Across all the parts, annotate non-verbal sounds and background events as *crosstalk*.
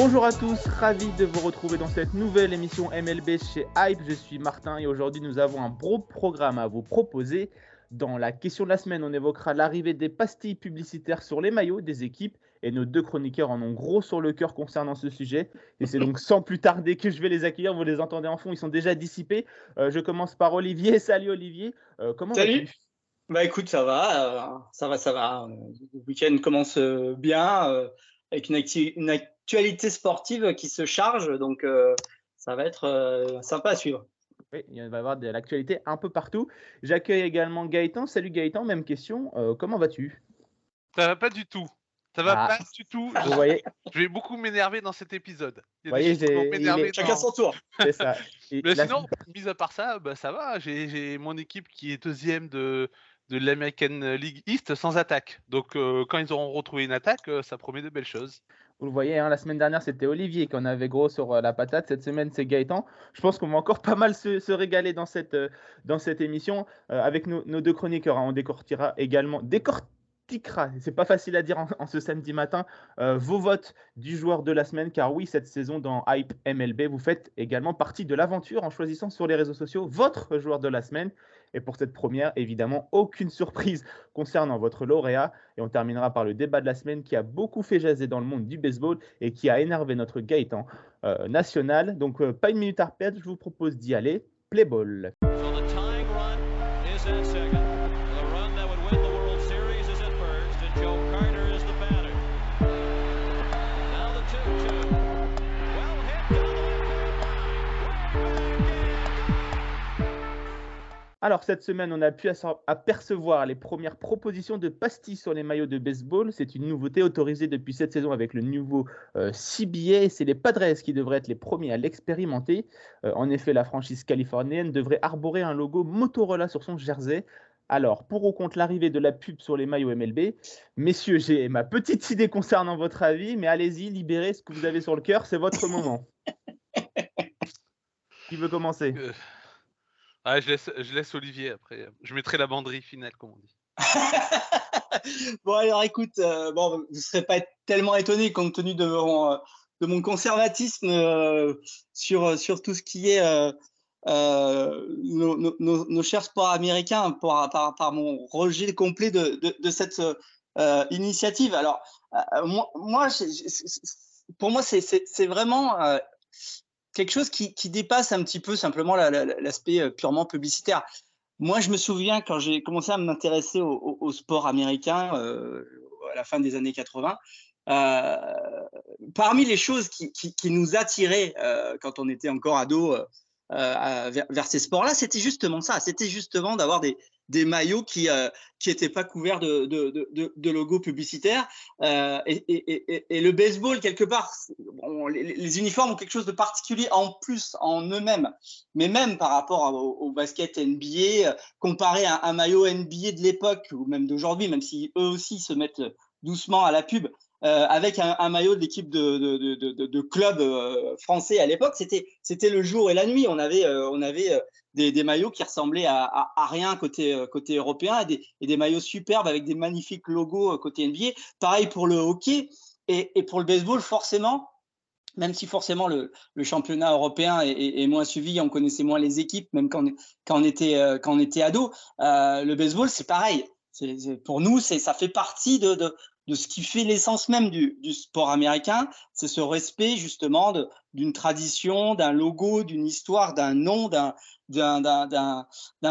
Bonjour à tous, ravi de vous retrouver dans cette nouvelle émission MLB chez Hype. Je suis Martin et aujourd'hui nous avons un gros programme à vous proposer. Dans la question de la semaine, on évoquera l'arrivée des pastilles publicitaires sur les maillots des équipes et nos deux chroniqueurs en ont gros sur le cœur concernant ce sujet. Et c'est donc sans plus tarder que je vais les accueillir. Vous les entendez en fond, ils sont déjà dissipés. Euh, je commence par Olivier. *laughs* Salut Olivier. Euh, comment Salut. Bah écoute, ça va, euh, ça va, ça va. Euh, Le week-end commence bien avec une, acti- une actualité sportive qui se charge, donc euh, ça va être euh, sympa à suivre. Oui, il va y avoir de l'actualité un peu partout. J'accueille également Gaëtan. Salut Gaëtan, même question. Euh, comment vas-tu? Ça va pas du tout. Ça va Ah. pas du tout. Vous voyez, Je vais beaucoup m'énerver dans cet épisode. Il y a Voyez, des est- Chacun son tour. c'est ça. *laughs* Et Mais la- sinon, mis à part ça, bah, ça va. J'ai mon équipe qui est deuxième de, de l'American League East sans attaque. Donc euh, quand ils auront retrouvé une attaque, euh, ça promet de belles choses. Vous le voyez, hein, la semaine dernière, c'était Olivier qui en avait gros sur euh, la patate. Cette semaine, c'est Gaëtan. Je pense qu'on va encore pas mal se, régaler dans cette, dans cette émission avec nos, deux chroniqueurs. hein. On décortira également, décortiquera, c'est pas facile à dire en, ce samedi matin, vos votes du joueur de la semaine. Car oui, cette saison dans Hype MLB, vous faites également partie de l'aventure en choisissant sur les réseaux sociaux votre joueur de la semaine. Et pour cette première, évidemment, aucune surprise *laughs* concernant votre lauréat. Et on terminera par le débat de la semaine qui a beaucoup fait jaser dans le monde du baseball et qui a énervé notre Gaëtan euh, national. Donc, euh, pas une minute à perdre, je vous propose d'y aller. Play ball. Alors, cette semaine, on a pu apercevoir les premières propositions de pastilles sur les maillots de baseball. C'est une nouveauté autorisée depuis cette saison avec le nouveau euh, CBA. C'est les Padres qui devraient être les premiers à l'expérimenter. Euh, en effet, la franchise californienne devrait arborer un logo Motorola sur son jersey. Alors, pour ou contre l'arrivée de la pub sur les maillots MLB, messieurs, j'ai ma petite idée concernant votre avis, mais allez-y, libérez ce que vous avez sur le cœur, c'est votre moment. *laughs* Qui veut commencer? Euh, ah, je, laisse, je Olivier après. Je mettrai la banderie finale, comme on dit. *laughs* bon alors écoute, euh, bon, vous ne serez pas tellement étonné compte tenu de mon, euh, conservatisme euh, sur, sur tout ce qui est euh, euh, nos, nos- nos- chers sports américains par, par, par mon rejet complet de, de, cette euh, initiative. Alors euh, moi, pour moi c'est- vraiment euh, quelque chose qui, dépasse un petit peu simplement la- la- l'aspect euh, purement publicitaire. Moi, je me souviens quand j'ai commencé à m'intéresser au, sport américain euh, à la fin des années 80, euh, parmi les choses qui, nous attiraient quand on était encore ado vers ces sports-là, c'était justement ça. C'était justement d'avoir des, des maillots qui euh, qui n'étaient pas couverts de, de, logos publicitaires. Euh, et, le baseball, quelque part, les, uniformes ont quelque chose de particulier en plus en eux-mêmes, mais même par rapport au, basket NBA, comparé à un maillot NBA de l'époque ou même d'aujourd'hui, même si eux aussi se mettent doucement à la pub, euh, avec un, maillot de l'équipe de, de, de, club français à l'époque, c'était le jour et la nuit. On avait on avait des, maillots qui ressemblaient à, rien côté euh, côté européen et des, et des maillots superbes avec des magnifiques logos euh, côté NBA. Pareil pour le hockey et, et pour le baseball, forcément. Même si forcément le, championnat européen est, moins suivi, on connaissait moins les équipes, même quand quand on était euh, quand on était ado, euh, le baseball c'est pareil. Pour nous, ça fait partie de, de ce qui fait l'essence même du, sport américain, c'est ce respect justement d'une tradition, d'un logo, d'une histoire, d'un nom, d'un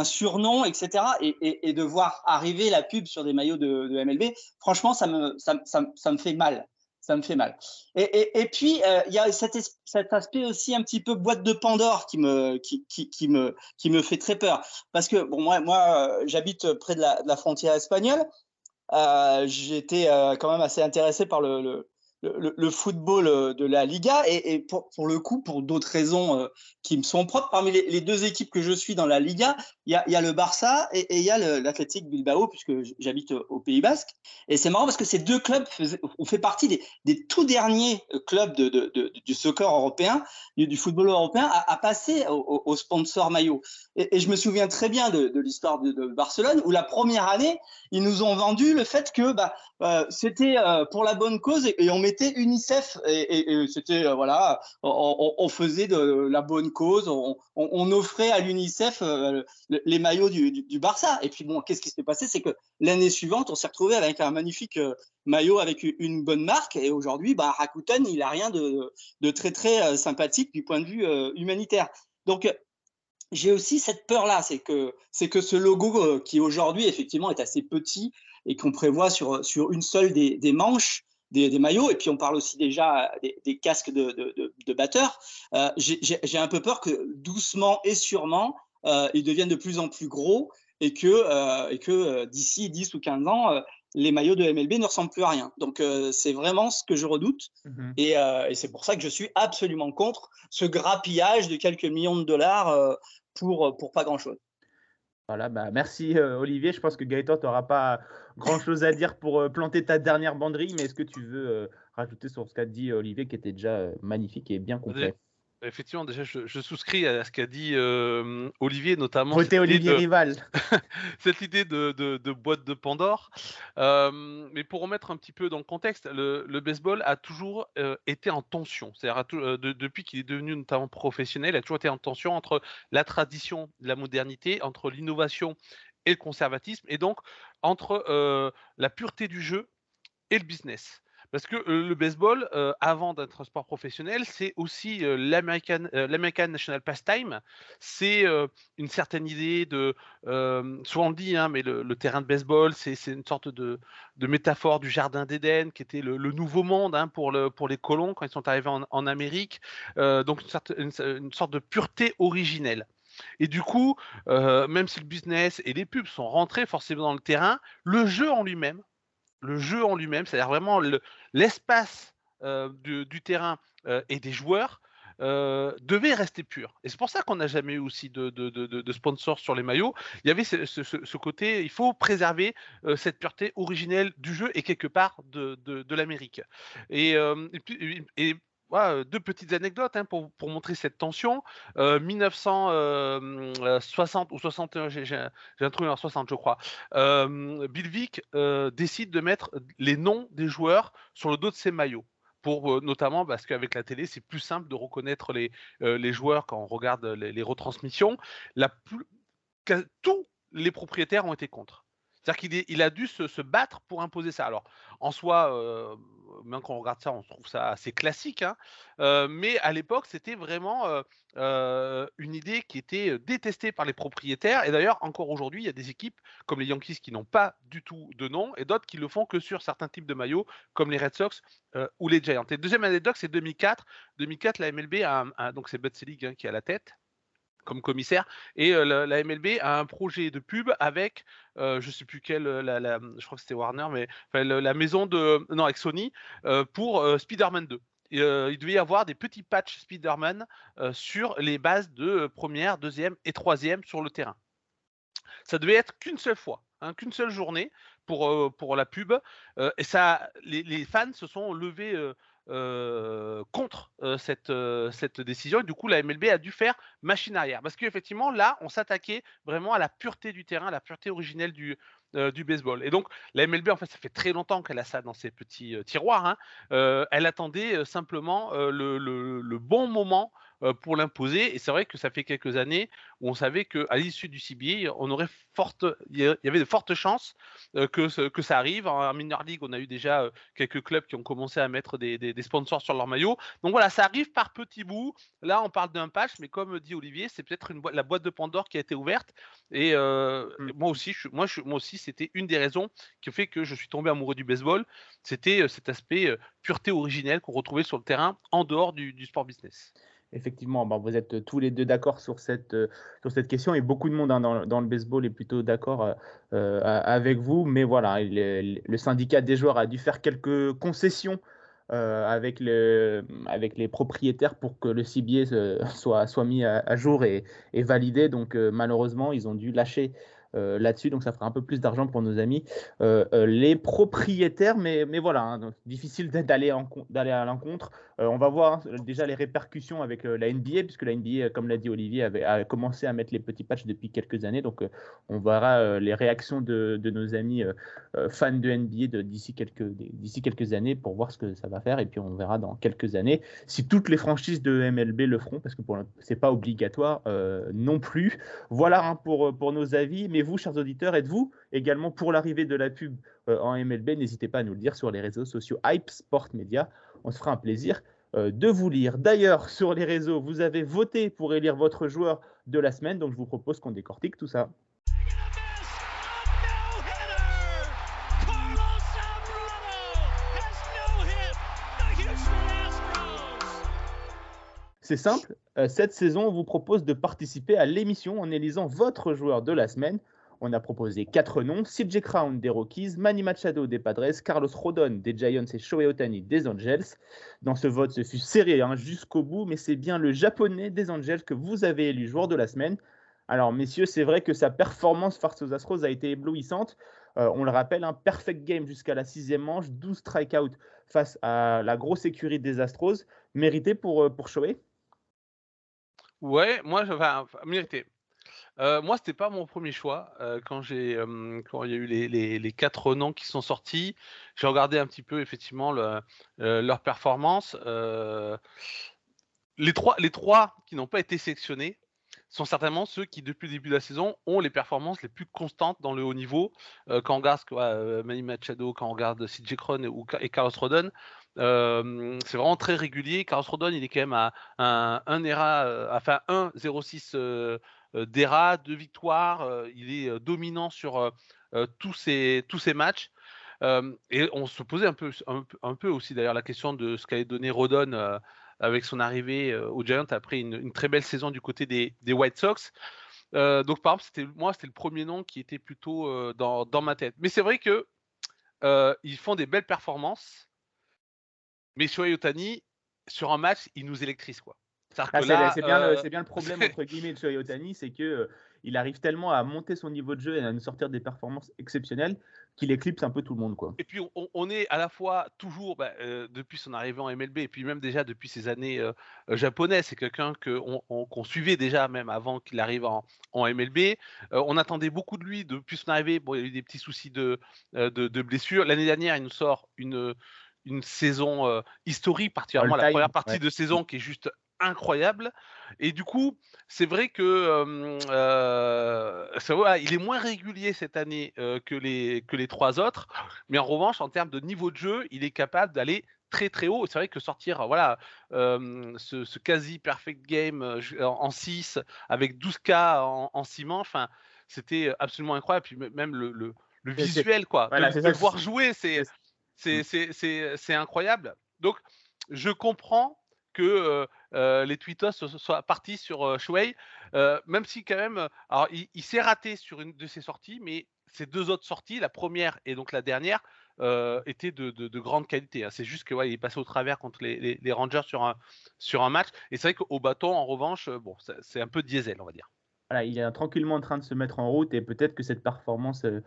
surnom, etc. Et, de voir arriver la pub sur des maillots de, MLB, franchement, ça me, fait mal. Ça me fait mal. Et, puis, euh, il y a cet, aspect aussi un petit peu boîte de Pandore qui me, fait très peur. Parce que, moi, euh, j'habite près de la frontière espagnole. Euh, J'étais euh, quand même assez intéressé par le, le, le, football euh, de la Liga et, pour, le coup, pour d'autres raisons euh, qui me sont propres, parmi les, deux équipes que je suis dans la Liga, il y a, le Barça et il y a l'Athletic Bilbao, puisque j'habite au Pays Basque. Et c'est marrant parce que ces deux clubs ont fait partie des, tout derniers clubs de, du soccer européen, du, football européen, à, passer au, sponsor maillot. Et, je me souviens très bien de, l'histoire de, Barcelone, où la première année, ils nous ont vendu le fait que bah, euh, c'était pour la bonne cause et, on mettait UNICEF et, c'était euh, voilà, on, faisait de la bonne cause, on, offrait à l'UNICEF euh, les maillots du, Barça. Et puis bon, qu'est-ce qui s'est passé, c'est que l'année suivante, on s'est retrouvé avec un magnifique euh, maillot avec une bonne marque. Et aujourd'hui, bah, Rakuten, il a rien de, très très sympathique du point de vue humanitaire. Donc j'ai aussi cette peur-là, c'est que, c'est que ce logo qui aujourd'hui effectivement est assez petit et qu'on prévoit sur, sur une seule des manches, des, maillots, et puis on parle aussi déjà des, casques de, de, batteurs, euh, j'ai un peu peur que doucement et sûrement, euh, ils deviennent de plus en plus gros et que, euh, et que d'ici 10 ou 15 ans, les maillots de MLB ne ressemblent plus à rien. Donc c'est vraiment ce que je redoute, mhm. et, et c'est pour ça que je suis absolument contre ce grappillage de quelques millions de dollars pour, pour pas grand-chose. Voilà, bah merci Olivier. Je pense que Gaëtan, tu n'auras pas grand chose à dire pour planter ta dernière banderie, mais est-ce que tu veux rajouter sur ce qu'a dit Olivier qui était déjà magnifique et bien complet? Effectivement, déjà, je, souscris à ce qu'a dit Olivier, notamment. Votez Olivier Rival. cette idée *laughs* de, boîte de Pandore. mais pour remettre un petit peu dans le contexte, le, baseball a toujours été en tension. C'est-à-dire, depuis qu'il est devenu notamment professionnel, il a toujours été en tension entre la tradition, la modernité, entre l'innovation et le conservatisme, et donc entre la pureté du jeu et le business. Parce que le baseball, avant d'être un sport professionnel, c'est aussi l'American, National Pastime. C'est une certaine idée de, souvent on le dit, hein, mais le, terrain de baseball, c'est une sorte de, métaphore du jardin d'Éden, qui était le, nouveau monde hein, pour les colons quand ils sont arrivés en, Amérique. donc une sorte, une, sorte de pureté originelle. Et du coup, même si le business et les pubs sont rentrés forcément dans le terrain, le jeu en lui-même, le jeu en lui-même, c'est-à-dire vraiment l'espace du, terrain et des joueurs, devait rester pur. Et c'est pour ça qu'on n'a jamais eu aussi de, sponsors sur les maillots. Il y avait ce, côté, il faut préserver cette pureté originelle du jeu et quelque part de, l'Amérique. Et, et, deux petites anecdotes hein, pour, montrer cette tension. 1960 ou 61, j'ai un truc en 60, je crois. Bill Vick décide de mettre les noms des joueurs sur le dos de ses maillots. Pour, notamment parce qu'avec la télé, c'est plus simple de reconnaître les, joueurs quand on regarde les, retransmissions. Tous les propriétaires ont été contre. C'est-à-dire qu'il a dû se, battre pour imposer ça. Alors, en soi, euh, même quand on regarde ça, on trouve ça assez classique. Hein, euh, mais à l'époque, c'était vraiment euh, une idée qui était détestée par les propriétaires. Et d'ailleurs, encore aujourd'hui, il y a des équipes comme les Yankees qui n'ont pas du tout de nom et d'autres qui le font que sur certains types de maillots, comme les Red Sox ou les Giants. Et deuxième anecdote, c'est 2004. 2004, la MLB a, donc c'est Bud Selig hein, qui à la tête comme commissaire. Et la, MLB a un projet de pub avec, je je sais plus quelle, la, je crois que c'était Warner, mais la maison de, non, avec Sony pour Spider-Man 2. il devait y avoir des petits patchs Spider-Man sur les bases de première, deuxième et troisième sur le terrain. Ça devait être qu'une seule fois, hein, qu'une seule journée pour, pour la pub. et ça, les, les, fans se sont levés euh, contre euh, cette, euh, cette décision. Du coup, la MLB a dû faire machine arrière. Parce qu'effectivement, là, on s'attaquait vraiment à la pureté du terrain, à la pureté originelle du, baseball. Et donc, la MLB, en fait, ça fait très longtemps qu'elle a ça dans ses petits tiroirs. Hein. elle attendait simplement le, le, le, bon moment pour l'imposer. Et c'est vrai que ça fait quelques années où on savait qu'à l'issue du CBA, on aurait forte, il y avait de fortes chances que, que ça arrive. En Minor League, on a eu déjà quelques clubs qui ont commencé à mettre des, des, sponsors sur leur maillot. Donc voilà, ça arrive par petits bouts. Là, on parle d'un patch, mais comme dit Olivier, c'est peut-être une la boîte de Pandore qui a été ouverte. Et mmh. moi aussi, je, moi, je, moi aussi, c'était une des raisons qui fait que je suis tombé amoureux du baseball. C'était cet aspect pureté originelle qu'on retrouvait sur le terrain en dehors du, du sport business. Effectivement, bah, vous êtes tous les deux d'accord sur cette, euh, sur cette question et beaucoup de monde hein, dans, le baseball est plutôt d'accord euh, euh, avec vous. Mais voilà, le syndicat des joueurs a dû faire quelques concessions avec, le, avec les propriétaires pour que le CBA soit, soit mis à, jour et validé. Donc malheureusement, ils ont dû lâcher euh, là-dessus, donc ça fera un peu plus d'argent pour nos amis euh, euh, les propriétaires, mais, mais voilà, hein, difficile d'aller à l'encontre. on va voir hein, déjà les répercussions avec la NBA, puisque la NBA, comme l'a dit Olivier, avait a commencé à mettre les petits patchs depuis quelques années, donc on verra les réactions de, de nos amis fans de NBA d'ici quelques, quelques années pour voir ce que ça va faire, et puis on verra dans quelques années si toutes les franchises de MLB le feront, parce que ce n'est pas obligatoire non plus. Voilà hein, pour, pour nos avis. Mais vous, chers auditeurs, êtes-vous également pour l'arrivée de la pub euh, en MLB N'hésitez pas à nous le dire sur les réseaux sociaux Hype Sport Media. On se fera un plaisir euh, de vous lire. D'ailleurs, sur les réseaux, vous avez voté pour élire votre joueur de la semaine, donc je vous propose qu'on décortique tout ça. C'est simple, euh, cette saison, on vous propose de participer à l'émission en élisant votre joueur de la semaine. On a proposé quatre noms CJ Crown des Rockies, Manny Machado des Padres, Carlos Rodon des Giants et Shohei Otani des Angels. Dans ce vote, ce fut serré hein, jusqu'au bout, mais c'est bien le japonais des Angels que vous avez élu joueur de la semaine. Alors, messieurs, c'est vrai que sa performance face aux Astros a été éblouissante. Euh, on le rappelle, un perfect game jusqu'à la sixième manche, 12 strikeouts face à la grosse écurie des Astros. Mérité pour, euh, pour Ouais, moi, enfin, mérité. Euh, moi, c'était pas mon premier choix euh, quand j'ai quand il y a eu les, les, quatre noms qui sont sortis. J'ai regardé un petit peu effectivement euh, leur performance. les trois les trois qui n'ont pas été sélectionnés sont certainement ceux qui depuis le début de la saison ont les performances les plus constantes dans le haut niveau. quand on regarde quoi, Manny Machado, quand on regarde CJ Cron et Carlos Rodon, c'est vraiment très régulier. Carlos Rodon, il est quand même à un, un ERA, enfin 1,06 d'ERA, de victoires. il est dominant sur tous, ces, matchs. et on se posait un peu, un, peu aussi d'ailleurs la question de ce qu'allait donner Rodon avec son arrivée au Giants après une, très belle saison du côté des, des White Sox. donc par exemple, c'était moi, c'était le premier nom qui était plutôt dans, dans, ma tête. Mais c'est vrai que ils font des belles performances. Mais Shohei Otani, sur un match, il nous électrise. quoi. Ah, c'est bien, euh, bien, le problème *laughs* entre guillemets de Shohei Otani, c'est que euh, il arrive tellement à monter son niveau de jeu et à nous sortir des performances exceptionnelles qu'il éclipse un peu tout le monde. Quoi. Et puis on, est à la fois toujours, bah, euh, depuis son arrivée en MLB, et puis même déjà depuis ses années japonaises, c'est quelqu'un qu'on suivait déjà même avant qu'il arrive en, MLB. on attendait beaucoup de lui depuis son arrivée. Bon, il y a eu des petits soucis de, de, de blessures. L'année dernière, il nous sort une une saison historique, particulièrement la première partie de saison qui est juste incroyable. Et du coup, c'est vrai que ça, il est moins régulier cette année que, les, que les trois autres, mais en revanche, en termes de niveau de jeu, il est capable d'aller très très haut. C'est vrai que sortir voilà, ce, quasi perfect game en 6 avec 12K en, en 6 enfin, c'était absolument incroyable. Puis même le, le, visuel, quoi. de, voir jouer, c'est. C'est incroyable. Donc, je comprends que euh, euh, les tweetos soient partis sur euh, Shuei, même si quand même, alors il, s'est raté sur une de ses sorties, mais ces deux autres sorties, la première et donc la dernière, étaient de, grande qualité. Hein. C'est juste que il est passé au travers contre les, Rangers sur un, sur un match. Et c'est vrai qu'au bâton, en revanche, bon, c'est un peu diesel, on va dire. Il est tranquillement en train de se mettre en route et peut-être que cette performance euh,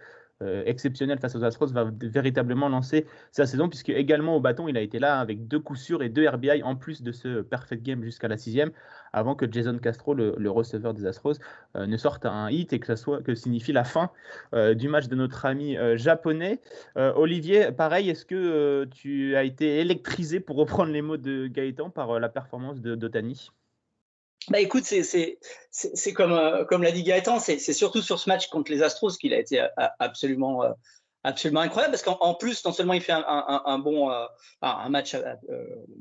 exceptionnel face aux Astros va véritablement lancer sa saison puisque également au bâton il a été là avec deux coups sûrs et deux RBI en plus de ce perfect game jusqu'à la sixième avant que Jason Castro le, receveur des Astros euh, ne sorte un hit et que ça signifie la fin euh, du match de notre ami japonais. Olivier pareil est-ce que tu as été électrisé pour reprendre les mots de Gaëtan par la performance de d'Otani? Bah écoute, c'est comme, euh, comme l'a dit Gaëtan, c'est surtout sur ce match contre les Astros qu'il a été euh, absolument euh, absolument incroyable parce qu'en plus, non seulement il fait un, bon euh, un match euh,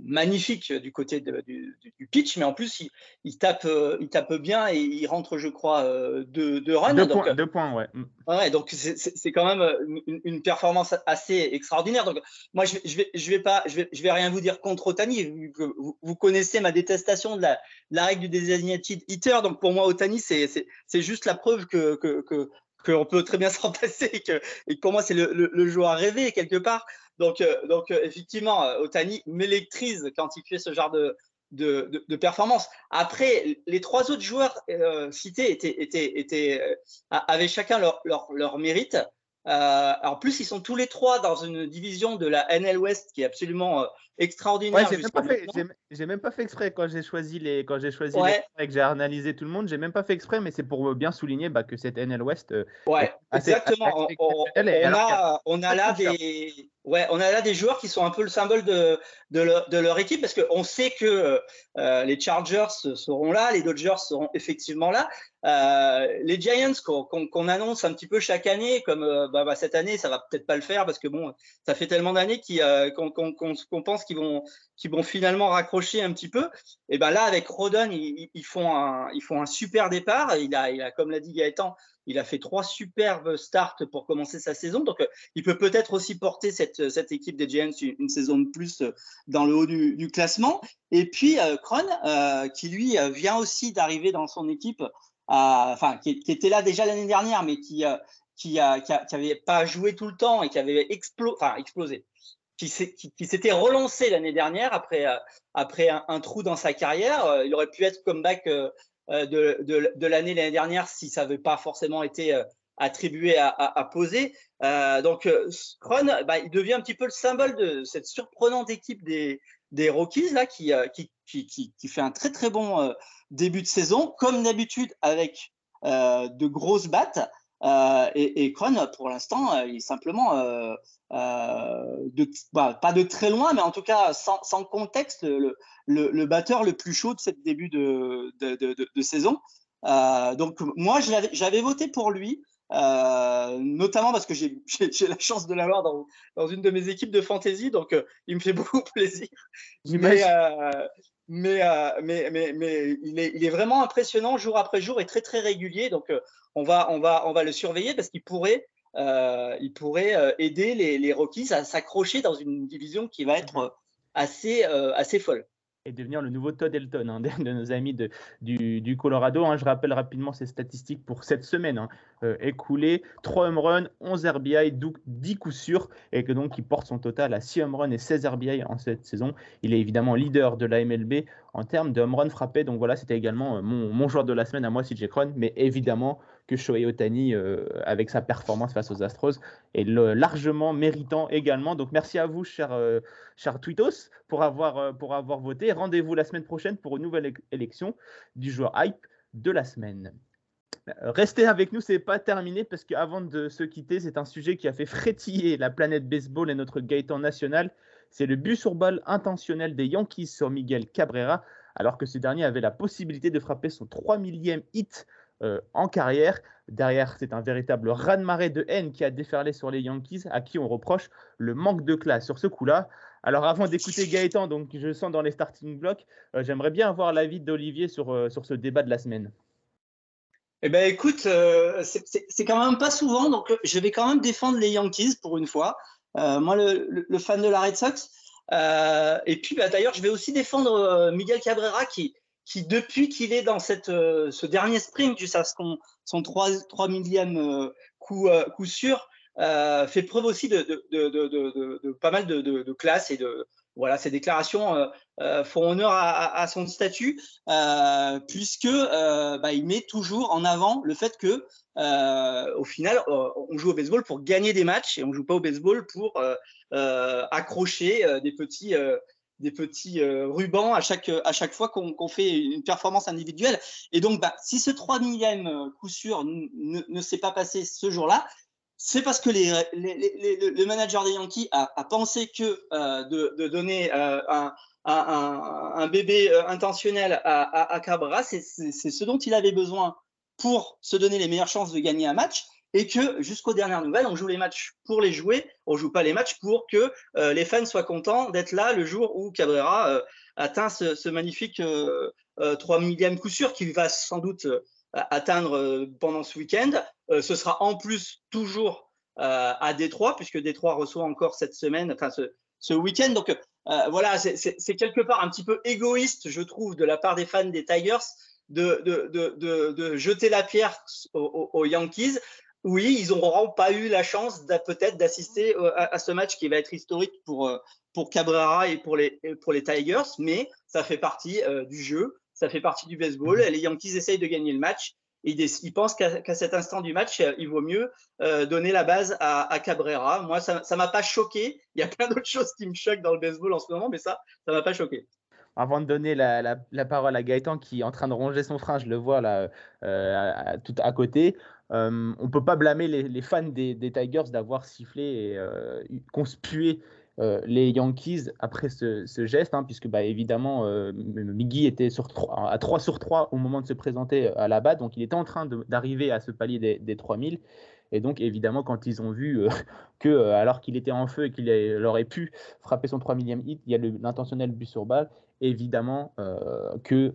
magnifique du côté du, pitch, mais en plus il, tape euh, il tape bien et il rentre, je crois, deux, deux runs. Deux, points, deux points, ouais. Mm. Ouais, donc c'est quand même une, performance assez extraordinaire. Donc moi je, je vais je vais pas je vais je vais rien vous dire contre Otani. Vous, vous connaissez ma détestation de la, la règle du designated hitter. Donc pour moi Otani c'est c'est juste la preuve que, que, que qu'on peut très bien *laughs* s'en passer et que, pour moi, c'est le, le, joueur rêvé quelque part. Donc, donc effectivement, Otani m'électrise quand il fait ce genre de, de, de, de, performance. Après, les trois autres joueurs euh, cités étaient, étaient, étaient, euh, avaient chacun leur, leur, leur mérite. Euh, en plus, ils sont tous les trois dans une division de la NL West qui est absolument euh, extraordinaire. Ouais, j'ai, même pas fait, j'ai, même pas fait exprès quand j'ai choisi les quand j'ai choisi ouais. les, que j'ai analysé tout le monde. J'ai même pas fait exprès, mais c'est pour bien souligner bah, que cette NL West. Euh, ouais, assez, exactement. Assez on, a, on a là des ouais, on a là des joueurs qui sont un peu le symbole de de leur, de leur équipe parce qu'on sait que euh, les Chargers seront là, les Dodgers seront effectivement là. Euh, les Giants qu'on, qu'on, annonce un petit peu chaque année, comme euh, bah, bah, cette année, ça va peut-être pas le faire parce que bon, ça fait tellement d'années qu'on, qu'on, qu'on pense qu'ils vont, qu'ils vont finalement raccrocher un petit peu. Et ben là, avec Rodon, ils, font un, ils font un super départ. Il a, il a, comme l'a dit Gaëtan, il a fait trois superbes starts pour commencer sa saison. Donc, il peut peut-être aussi porter cette, cette équipe des Giants une, saison de plus dans le haut du, classement. Et puis, euh, Kron, euh, qui lui vient aussi d'arriver dans son équipe, euh, qui, qui, était là déjà l'année dernière, mais qui, qui, a, qui, qui, pas joué tout le temps et qui avait explosé, qui s'était relancé l'année dernière après, après un, un, trou dans sa carrière. Il aurait pu être comeback de, de, de l'année l'année dernière si ça n'avait pas forcément été attribué à, à, à poser. Euh, donc, Kron, bah, il devient un petit peu le symbole de cette surprenante équipe des, des Rockies là, qui, qui, qui, qui, fait un très très bon euh, début de saison, comme d'habitude avec euh, de grosses battes. Euh, et, et Kron, pour l'instant, il est simplement de, bah, pas de très loin, mais en tout cas sans, sans contexte, le, le, le, batteur le plus chaud de ce début de, de, de, de saison. donc moi, j'avais voté pour lui. Euh, notamment parce que *laughs* j'ai la chance de l'avoir dans, dans, une de mes équipes de fantasy, donc euh, il me fait *laughs* beaucoup plaisir. Mais, euh, mais, mais, mais, mais, il, est, il est vraiment impressionnant jour après jour et très très régulier, donc on, va, on, va, on va le surveiller parce qu'il pourrait, il pourrait aider les, les Rockies à s'accrocher dans une division qui va être assez, assez folle et devenir le nouveau Todd Elton, hein, *laughs* de, nos amis du, Colorado. Hein. Je rappelle rapidement ces statistiques pour cette semaine hein. euh, écoulée 3 home runs, 11 RBI, 10 coups sûrs, et que donc il porte son total à 6 home runs et 16 RBI en cette saison. Il est évidemment leader de la MLB en termes de home run frappé. Donc voilà, c'était également euh, mon, mon, joueur de la semaine à moi, CJ Cron, mais évidemment que Shohei Otani, euh, avec sa performance face aux Astros, est largement méritant également. Donc merci à vous, cher, euh, cher Twitos, pour avoir, euh, pour avoir voté. Rendez-vous la semaine prochaine pour une nouvelle élection du joueur hype de la semaine. Euh, restez avec nous, c'est pas terminé parce qu'avant de se quitter, c'est un sujet qui a fait frétiller la planète baseball et notre Gaëtan national. C'est le but sur balle intentionnel des Yankees sur Miguel Cabrera, alors que ce dernier avait la possibilité de frapper son 3 millième hit euh, en carrière. Derrière, c'est un véritable raz-de-marée de haine qui a déferlé sur les Yankees, à qui on reproche le manque de classe sur ce coup-là. Alors, avant d'écouter Gaëtan, donc je sens dans les starting blocks, euh, j'aimerais bien avoir l'avis d'Olivier sur, euh, sur ce débat de la semaine. Eh ben, écoute, c'est quand même pas souvent, donc je vais quand même défendre les Yankees pour une fois. Moi, le, fan de la Red Sox. Et puis, bah, d'ailleurs, je vais aussi défendre Miguel Cabrera qui, qui depuis qu'il est dans cette, euh, ce dernier sprint, jusqu'à son, son 3, 3 millième euh, coup, euh, coup sûr, fait preuve aussi de, de, de, de, pas mal de, classe et de voilà, ses déclarations font honneur à, à, à son statut, puisque bah, il met toujours en avant le fait que au final, on joue au baseball pour gagner des matchs et on joue pas au baseball pour accrocher des petits des petits euh, rubans à chaque, à chaque fois qu'on qu fait une performance individuelle. Et donc, bah, si ce 3 millième euh, coup sûr ne, s'est pas passé ce jour-là, c'est parce que le manager des Yankees a, a pensé que euh, de, de, donner un, un, bébé intentionnel à, à, c'est ce dont il avait besoin pour se donner les meilleures chances de gagner un match et que jusqu'aux dernières nouvelles, on joue les matchs pour les jouer, on joue pas les matchs pour que euh, les fans soient contents d'être là le jour où Cabrera euh, atteint ce, ce magnifique euh, 3 euh, millième coup sûr qu'il va sans doute euh, atteindre pendant ce week-end. ce sera en plus toujours à Détroit, puisque Détroit reçoit encore cette semaine, enfin ce, ce week-end. Donc voilà, c'est quelque part un petit peu égoïste, je trouve, de la part des fans des Tigers de, de, de, de jeter la pierre aux, aux Yankees oui, ils n'auront pas eu la chance peut-être d'assister à, ce match qui va être historique pour, pour Cabrera et pour les, pour les Tigers, mais ça fait partie du jeu, ça fait partie du baseball. Les Yankees essayent de gagner le match il, pense qu'à cet instant du match, il vaut mieux euh, donner la base à, Cabrera. Moi, ça ne m'a pas choqué. Il y a plein d'autres *laughs* choses qui me choquent dans le baseball en ce moment, mais ça, ça ne m'a pas choqué. Avant de donner la, parole à Gaëtan qui est en train de ronger son frein, je le vois là euh, tout à côté. Euh, on ne peut pas blâmer les, fans des, Tigers d'avoir sifflé et conspué euh, les Yankees après ce, geste, hein, puisque bah, évidemment euh, Miggy était à 3 sur 3 au moment de se présenter à la batte, donc il était en train d'arriver à ce palier des, des 3000. Et donc, évidemment, quand ils ont vu euh, *laughs* que, alors qu'il était en feu et qu'il aurait pu frapper son 3 millième hit, il y a l'intentionnel but sur balle, évidemment que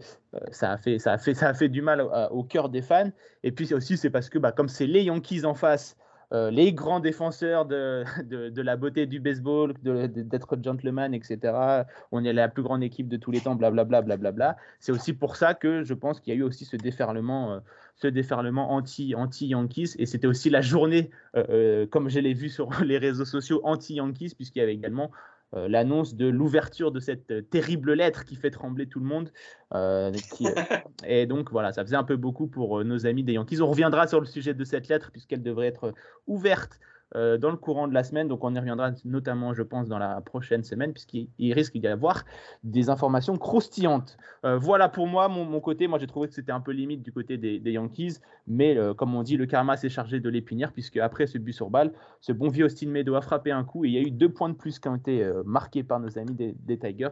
ça, a fait, ça, a fait, ça a fait du mal au, cœur des fans. Et puis aussi, c'est parce que bah, comme c'est les Yankees en face euh, les grands défenseurs de, *laughs* de, la beauté du baseball, d'être gentleman, etc. On est la plus grande équipe de tous les temps, blablabla. Bla, bla, bla, C'est aussi pour ça que je pense qu'il y a eu aussi ce déferlement, euh, ce déferlement anti, anti-Yankees. Et c'était aussi la journée, euh, comme je l'ai vu sur *laughs* les réseaux sociaux, anti-Yankees, puisqu'il y avait également euh, l'annonce de l'ouverture de cette euh, terrible lettre qui fait trembler tout le monde. Euh, *laughs* et donc voilà, ça faisait un peu beaucoup pour nos amis des Yankees. On reviendra sur le sujet de cette lettre puisqu'elle devrait être ouverte euh, dans le courant de la semaine. Donc on y reviendra notamment, je pense, dans la prochaine semaine, puisqu'il risque d'y avoir des informations croustillantes. Euh, voilà pour moi, mon, côté. Moi, j'ai trouvé que c'était un peu limite du côté des, Yankees. Mais euh, comme on dit, le karma s'est chargé de punir, puisque après ce but sur balle, ce bon vieux Austin Meadow a frappé un coup et il y a eu deux points de plus qui ont été marqués par nos amis des, Tigers.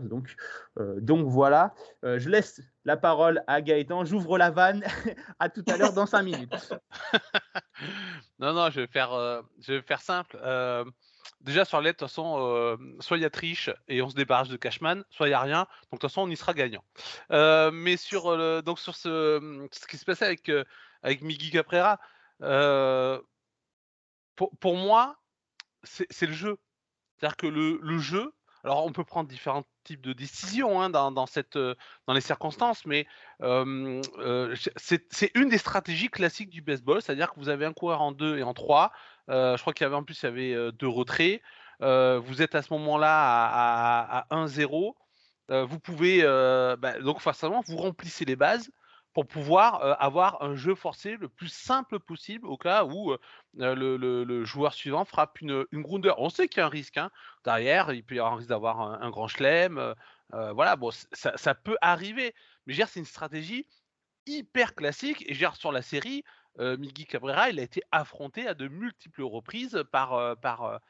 Donc voilà. je laisse la parole à Gaëtan. J'ouvre la vanne. *laughs* à tout à l'heure dans cinq minutes. *laughs* non, non, je vais faire, euh, simple. Euh, déjà sur l'aide, de toute façon, euh, soit il y a triche et on se débarrasse de Cashman, soit il n'y a rien. Donc de toute façon, on y sera gagnant. mais sur, donc, sur ce, ce qui se passait avec, avec Miggy Caprera, pour, pour, moi, c'est le jeu. C'est-à-dire que le, le jeu, alors, on peut prendre différents types de décisions hein, euh, dans les circonstances, mais euh, c'est une des stratégies classiques du baseball, c'est-à-dire que vous avez un coureur en 2 et en 3. je crois qu'il y avait en plus il y avait deux retraits. vous êtes à ce moment-là à, 1-0. vous pouvez bah, donc forcément vous remplissez les bases pour pouvoir avoir un jeu forcé le plus simple possible au cas où le, joueur suivant frappe une, une grounder. On sait qu'il y a un risque hein. derrière, il peut y avoir un risque d'avoir un, grand chelem. voilà, bon, ça, peut arriver. Mais c'est une stratégie hyper classique. Et sur la série, Miggy Cabrera, il a été affronté à de multiples reprises par, par,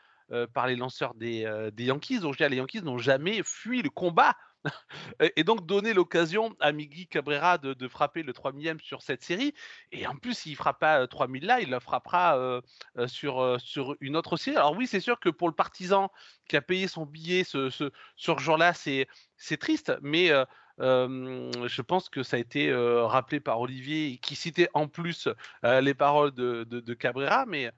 par les lanceurs des, des Yankees. Donc, je les Yankees n'ont jamais fui le combat et donc donner l'occasion à Miggy Cabrera de, frapper le 3 millième sur cette série. Et en plus, s'il ne frappe pas 3000 là, il le frappera sur, sur une autre série. Alors oui, c'est sûr que pour le partisan qui a payé son billet ce, ce, ce jour-là, c'est triste, mais je pense que ça a été rappelé par Olivier, qui citait en plus les paroles de, de, de Cabrera, mais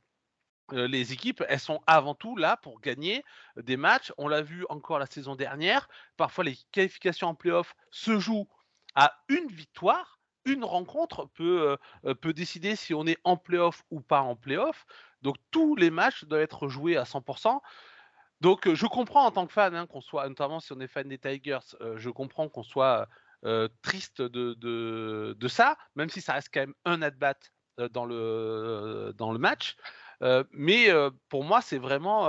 les équipes, elles sont avant tout là pour gagner des matchs. On l'a vu encore la saison dernière. Parfois, les qualifications en playoff se jouent à une victoire. Une rencontre peut, peut décider si on est en playoff ou pas en playoff. Donc, tous les matchs doivent être joués à 100%. Donc, je comprends en tant que fan, hein, qu'on soit, notamment si on est fan des Tigers, je comprends qu'on soit triste de, de, ça, même si ça reste quand même un at-bat dans, le, dans le match mais pour moi, c'est vraiment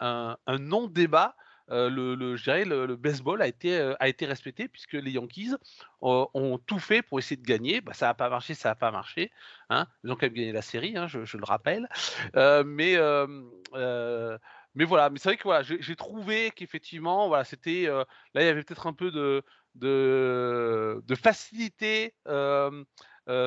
un, non-débat. le, le, le, le, baseball a été, a été respecté puisque les Yankees ont tout fait pour essayer de gagner. Bah, ça n'a pas marché, ça n'a pas marché. Hein. Ils ont quand même gagné la série, hein, je, le rappelle. mais, mais voilà, mais c'est vrai que voilà, j'ai trouvé qu'effectivement, voilà, c'était là, il y avait peut-être un peu de, de, facilité euh,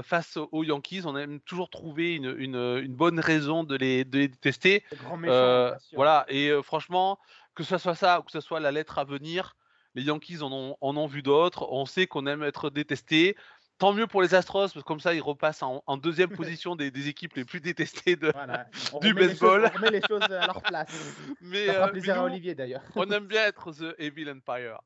face aux Yankees. On a toujours trouvé une, une, bonne raison de les, de détester. Euh, voilà, et euh, franchement, que ce soit ça ou que ce soit la lettre à venir, les Yankees en ont, en ont vu d'autres. On sait qu'on aime être détesté. Tant mieux pour les Astros, parce que comme ça, ils repassent en, deuxième *laughs* position des, des, équipes les plus détestées de, *laughs* du baseball. on remet les choses à leur place. *laughs* Mais, ça fera plaisir à Olivier d'ailleurs. on aime bien être The Evil Empire.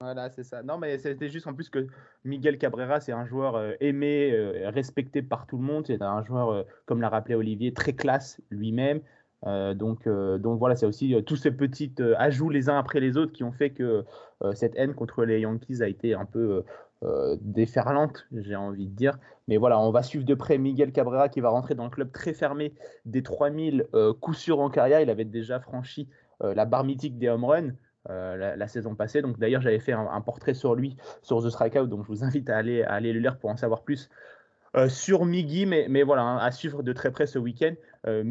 Voilà, c'est ça. Non, mais c'était juste en plus que Miguel Cabrera, c'est un joueur euh, aimé, euh, respecté par tout le monde. C'est un joueur, euh, comme l'a rappelé Olivier, très classe lui-même. donc, donc voilà, c'est aussi tous ces petits ajouts les uns après les autres qui ont fait que cette haine contre les Yankees a été un peu déferlante, j'ai envie de dire. Mais voilà, on va suivre de près Miguel Cabrera qui va rentrer dans le club très fermé des 3000 coups sûrs en carrière. Il avait déjà franchi la barre mythique des home runs. Euh, la, saison passée. Donc d'ailleurs, j'avais fait un, portrait sur lui sur The Strikeout, donc je vous invite à aller, aller le lire pour en savoir plus euh, sur Miggy, mais, mais voilà, hein, à suivre de très près ce week-end. Euh,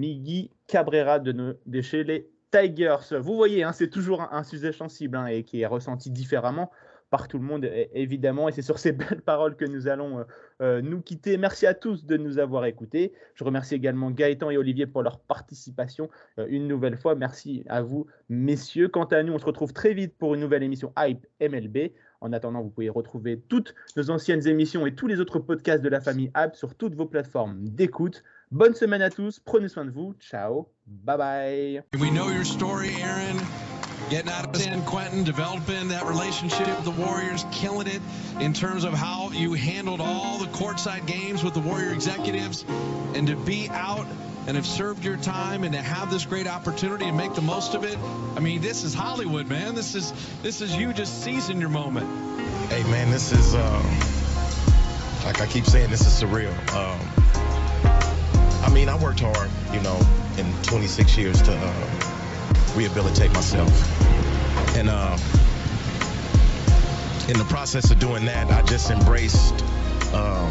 Cabrera de, de, chez les Tigers. Vous voyez, hein, c'est toujours un, sujet sensible hein, et qui est ressenti différemment par tout le monde, évidemment. Et c'est sur ces *laughs* belles paroles que nous allons euh, euh, nous quitter. Merci à tous de nous avoir écoutés. Je remercie également Gaëtan et Olivier pour leur participation euh, une nouvelle fois. Merci à vous, messieurs. Quant à nous, on se retrouve très vite pour une nouvelle émission Hype MLB. En attendant, vous pouvez retrouver toutes nos anciennes émissions et tous les autres podcasts de la famille Hype sur toutes vos plateformes d'écoute. Bonne semaine à tous, prenez soin de vous, ciao, bye bye. Getting out of San Quentin, developing that relationship with the Warriors, killing it in terms of how you handled all the courtside games with the Warrior executives, and to be out and have served your time and to have this great opportunity and make the most of it. I mean, this is Hollywood, man. This is this is you just seizing your moment. Hey, man, this is uh, like I keep saying, this is surreal. Um, I mean, I worked hard, you know, in 26 years to. Uh, rehabilitate myself. And uh, in the process of doing that, I just embraced um,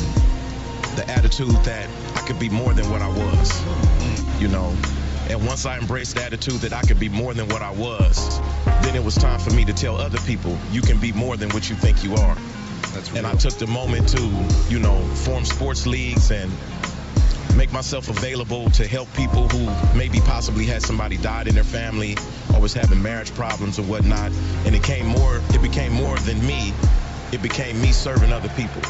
the attitude that I could be more than what I was, you know. And once I embraced the attitude that I could be more than what I was, then it was time for me to tell other people, you can be more than what you think you are. and I took the moment to, you know, form sports leagues and make myself available to help people who maybe possibly had somebody died in their family or was having marriage problems or whatnot. And it came more, it became more than me. It became me serving other people.